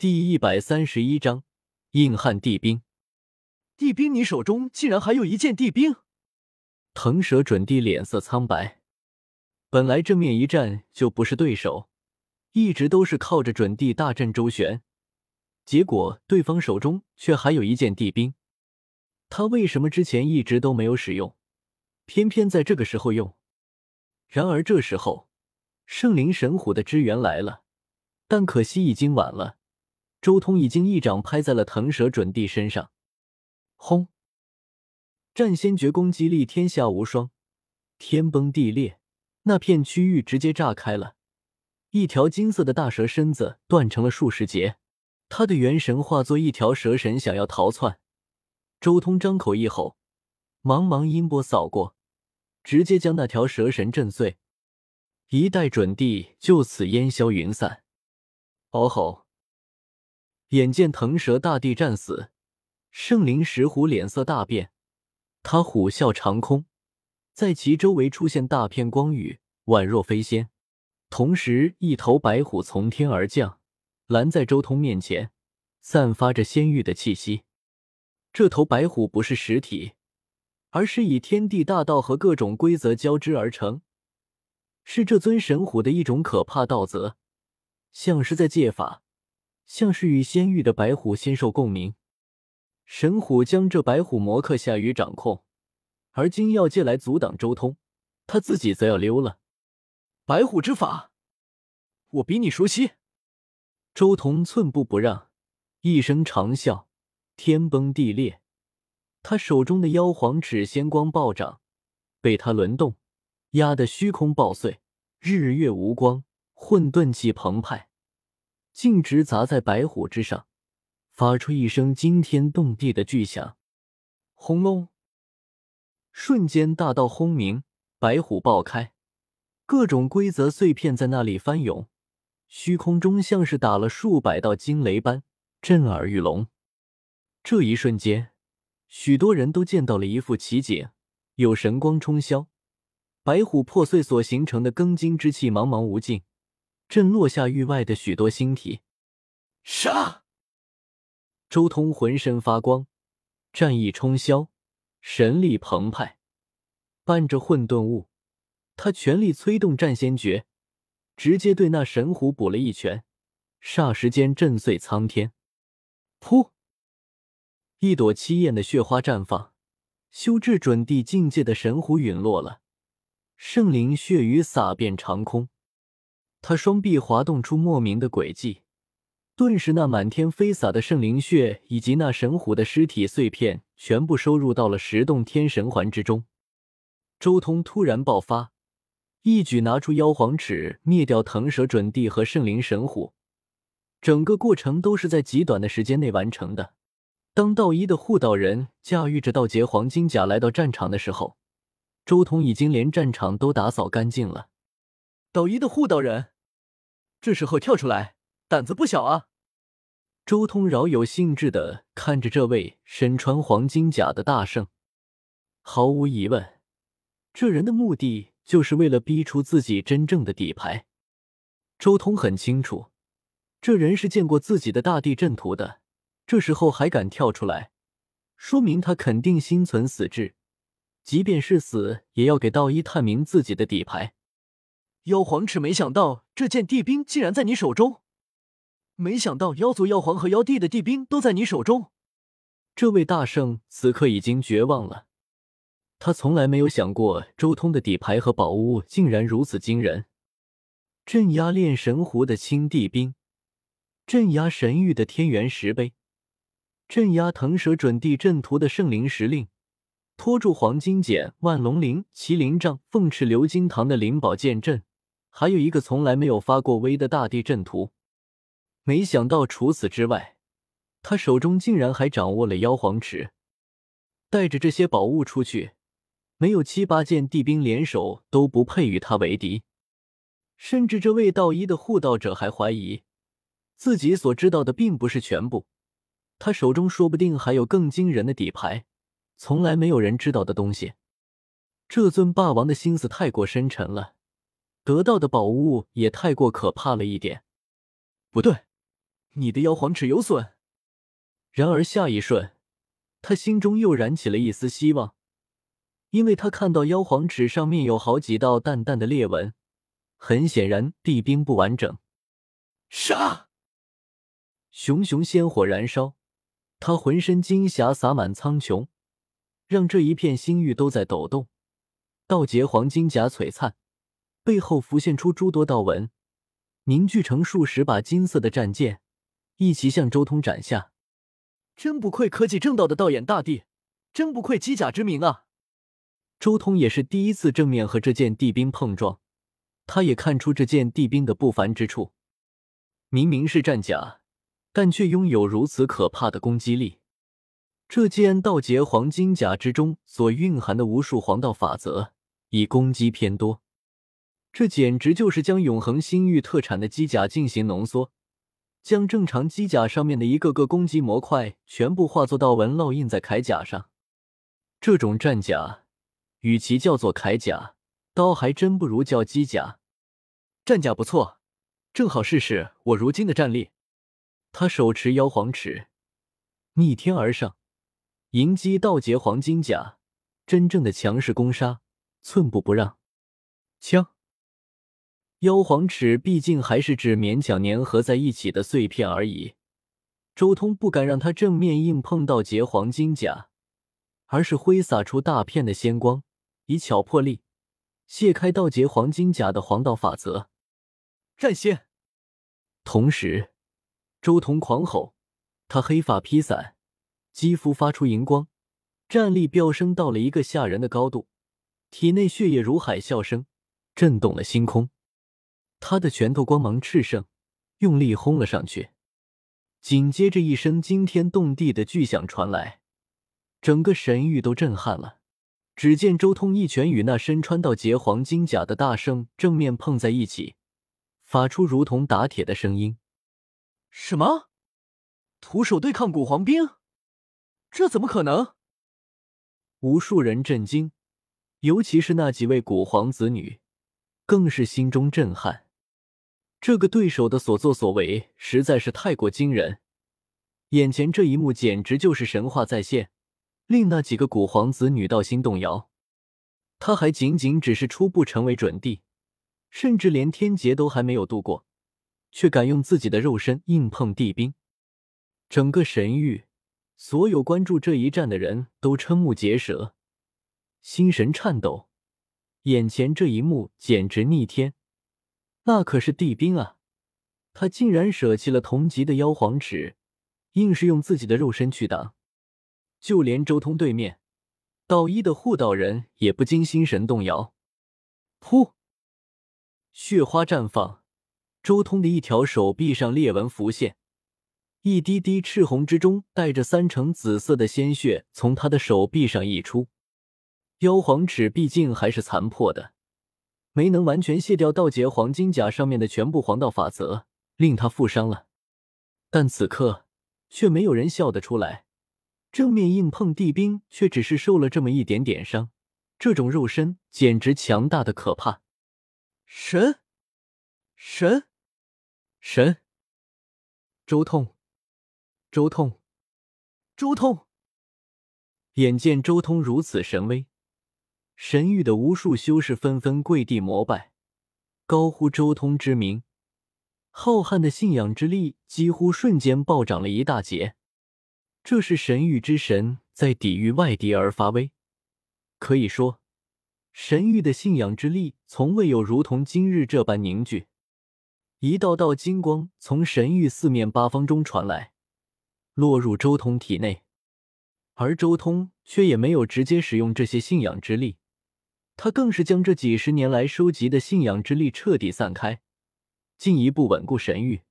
第一百三十一章硬汉地兵。地兵，你手中竟然还有一件地兵！腾蛇准帝脸色苍白，本来正面一战就不是对手，一直都是靠着准地大阵周旋，结果对方手中却还有一件地兵，他为什么之前一直都没有使用，偏偏在这个时候用？然而这时候，圣灵神虎的支援来了，但可惜已经晚了。周通已经一掌拍在了腾蛇准帝身上，轰！战仙诀攻击力天下无双，天崩地裂，那片区域直接炸开了，一条金色的大蛇身子断成了数十截，他的元神化作一条蛇神想要逃窜。周通张口一吼，茫茫音波扫过，直接将那条蛇神震碎，一代准帝就此烟消云散。嗷吼！眼见腾蛇大帝战死，圣灵石虎脸色大变，他虎啸长空，在其周围出现大片光雨，宛若飞仙。同时，一头白虎从天而降，拦在周通面前，散发着仙域的气息。这头白虎不是实体，而是以天地大道和各种规则交织而成，是这尊神虎的一种可怕道则，像是在借法。像是与仙域的白虎仙兽共鸣，神虎将这白虎魔克下于掌控，而金耀界来阻挡周通，他自己则要溜了。白虎之法，我比你熟悉。周通寸步不让，一声长啸，天崩地裂，他手中的妖皇尺仙光暴涨，被他轮动，压得虚空爆碎，日月无光，混沌气澎湃。径直砸在白虎之上，发出一声惊天动地的巨响，轰隆！瞬间大道轰鸣，白虎爆开，各种规则碎片在那里翻涌，虚空中像是打了数百道惊雷般震耳欲聋。这一瞬间，许多人都见到了一副奇景：有神光冲霄，白虎破碎所形成的庚金之气茫茫无尽。震落下域外的许多星体，杀！周通浑身发光，战意冲霄，神力澎湃，伴着混沌雾，他全力催动战仙诀，直接对那神虎补了一拳，霎时间震碎苍天。噗！一朵凄艳的血花绽放，修至准地境界的神虎陨落了，圣灵血雨洒遍长空。他双臂滑动出莫名的轨迹，顿时那满天飞洒的圣灵血以及那神虎的尸体碎片全部收入到了十洞天神环之中。周通突然爆发，一举拿出妖皇尺灭掉腾蛇准帝和圣灵神虎，整个过程都是在极短的时间内完成的。当道一的护道人驾驭着道劫黄金甲来到战场的时候，周通已经连战场都打扫干净了。道一的护道人，这时候跳出来，胆子不小啊！周通饶有兴致的看着这位身穿黄金甲的大圣，毫无疑问，这人的目的就是为了逼出自己真正的底牌。周通很清楚，这人是见过自己的大地阵图的，这时候还敢跳出来，说明他肯定心存死志，即便是死，也要给道一探明自己的底牌。妖皇尺，没想到这件地兵竟然在你手中。没想到妖族、妖皇和妖帝的地兵都在你手中。这位大圣此刻已经绝望了，他从来没有想过周通的底牌和宝物竟然如此惊人。镇压炼神湖的青帝兵，镇压神域的天元石碑，镇压腾蛇准地阵图的圣灵石令。拖住黄金锏、万龙鳞、麒麟杖、凤翅鎏金堂的灵宝剑阵。还有一个从来没有发过威的大地阵图，没想到除此之外，他手中竟然还掌握了妖皇尺。带着这些宝物出去，没有七八件地兵联手都不配与他为敌。甚至这位道一的护道者还怀疑，自己所知道的并不是全部，他手中说不定还有更惊人的底牌，从来没有人知道的东西。这尊霸王的心思太过深沉了。得到的宝物也太过可怕了一点。不对，你的妖皇尺有损。然而下一瞬，他心中又燃起了一丝希望，因为他看到妖皇尺上面有好几道淡淡的裂纹，很显然地冰不完整。杀！熊熊仙火燃烧，他浑身金霞洒满苍穹，让这一片星域都在抖动。道劫黄金甲璀璨，背后浮现出诸多道纹，凝聚成数十把金色的战剑，一齐向周通斩下。真不愧科技正道的道眼大帝，真不愧机甲之名啊！周通也是第一次正面和这件地兵碰撞，他也看出这件地兵的不凡之处。明明是战甲，但却拥有如此可怕的攻击力。这件道劫黄金甲之中所蕴含的无数黄道法则。以攻击偏多，这简直就是将永恒星域特产的机甲进行浓缩，将正常机甲上面的一个个攻击模块全部化作道纹烙印在铠甲上。这种战甲，与其叫做铠甲，倒还真不如叫机甲。战甲不错，正好试试我如今的战力。他手持妖皇尺，逆天而上，迎击道劫黄金甲，真正的强势攻杀。寸步不让，枪！妖皇尺毕竟还是只勉强粘合在一起的碎片而已。周通不敢让他正面硬碰到劫黄金甲，而是挥洒出大片的仙光，以巧破力，卸开道劫黄金甲的黄道法则。战仙！同时，周通狂吼，他黑发披散，肌肤发出荧光，战力飙升到了一个吓人的高度。体内血液如海啸声，震动了星空。他的拳头光芒炽盛，用力轰了上去。紧接着，一声惊天动地的巨响传来，整个神域都震撼了。只见周通一拳与那身穿道劫黄金甲的大圣正面碰在一起，发出如同打铁的声音。什么？徒手对抗古皇兵？这怎么可能？无数人震惊。尤其是那几位古皇子女，更是心中震撼。这个对手的所作所为实在是太过惊人，眼前这一幕简直就是神话再现，令那几个古皇子女道心动摇。他还仅仅只是初步成为准帝，甚至连天劫都还没有度过，却敢用自己的肉身硬碰地兵。整个神域，所有关注这一战的人都瞠目结舌。心神颤抖，眼前这一幕简直逆天，那可是地兵啊！他竟然舍弃了同级的妖皇尺，硬是用自己的肉身去挡。就连周通对面道一的护道人也不禁心神动摇。噗！血花绽放，周通的一条手臂上裂纹浮现，一滴滴赤红之中带着三成紫色的鲜血从他的手臂上溢出。妖皇尺毕竟还是残破的，没能完全卸掉道劫黄金甲上面的全部黄道法则，令他负伤了。但此刻却没有人笑得出来，正面硬碰地兵，却只是受了这么一点点伤，这种肉身简直强大的可怕。神，神，神！周通，周通，周通！眼见周通如此神威。神域的无数修士纷纷跪地膜拜，高呼周通之名。浩瀚的信仰之力几乎瞬间暴涨了一大截。这是神域之神在抵御外敌而发威。可以说，神域的信仰之力从未有如同今日这般凝聚。一道道金光从神域四面八方中传来，落入周通体内，而周通却也没有直接使用这些信仰之力。他更是将这几十年来收集的信仰之力彻底散开，进一步稳固神域。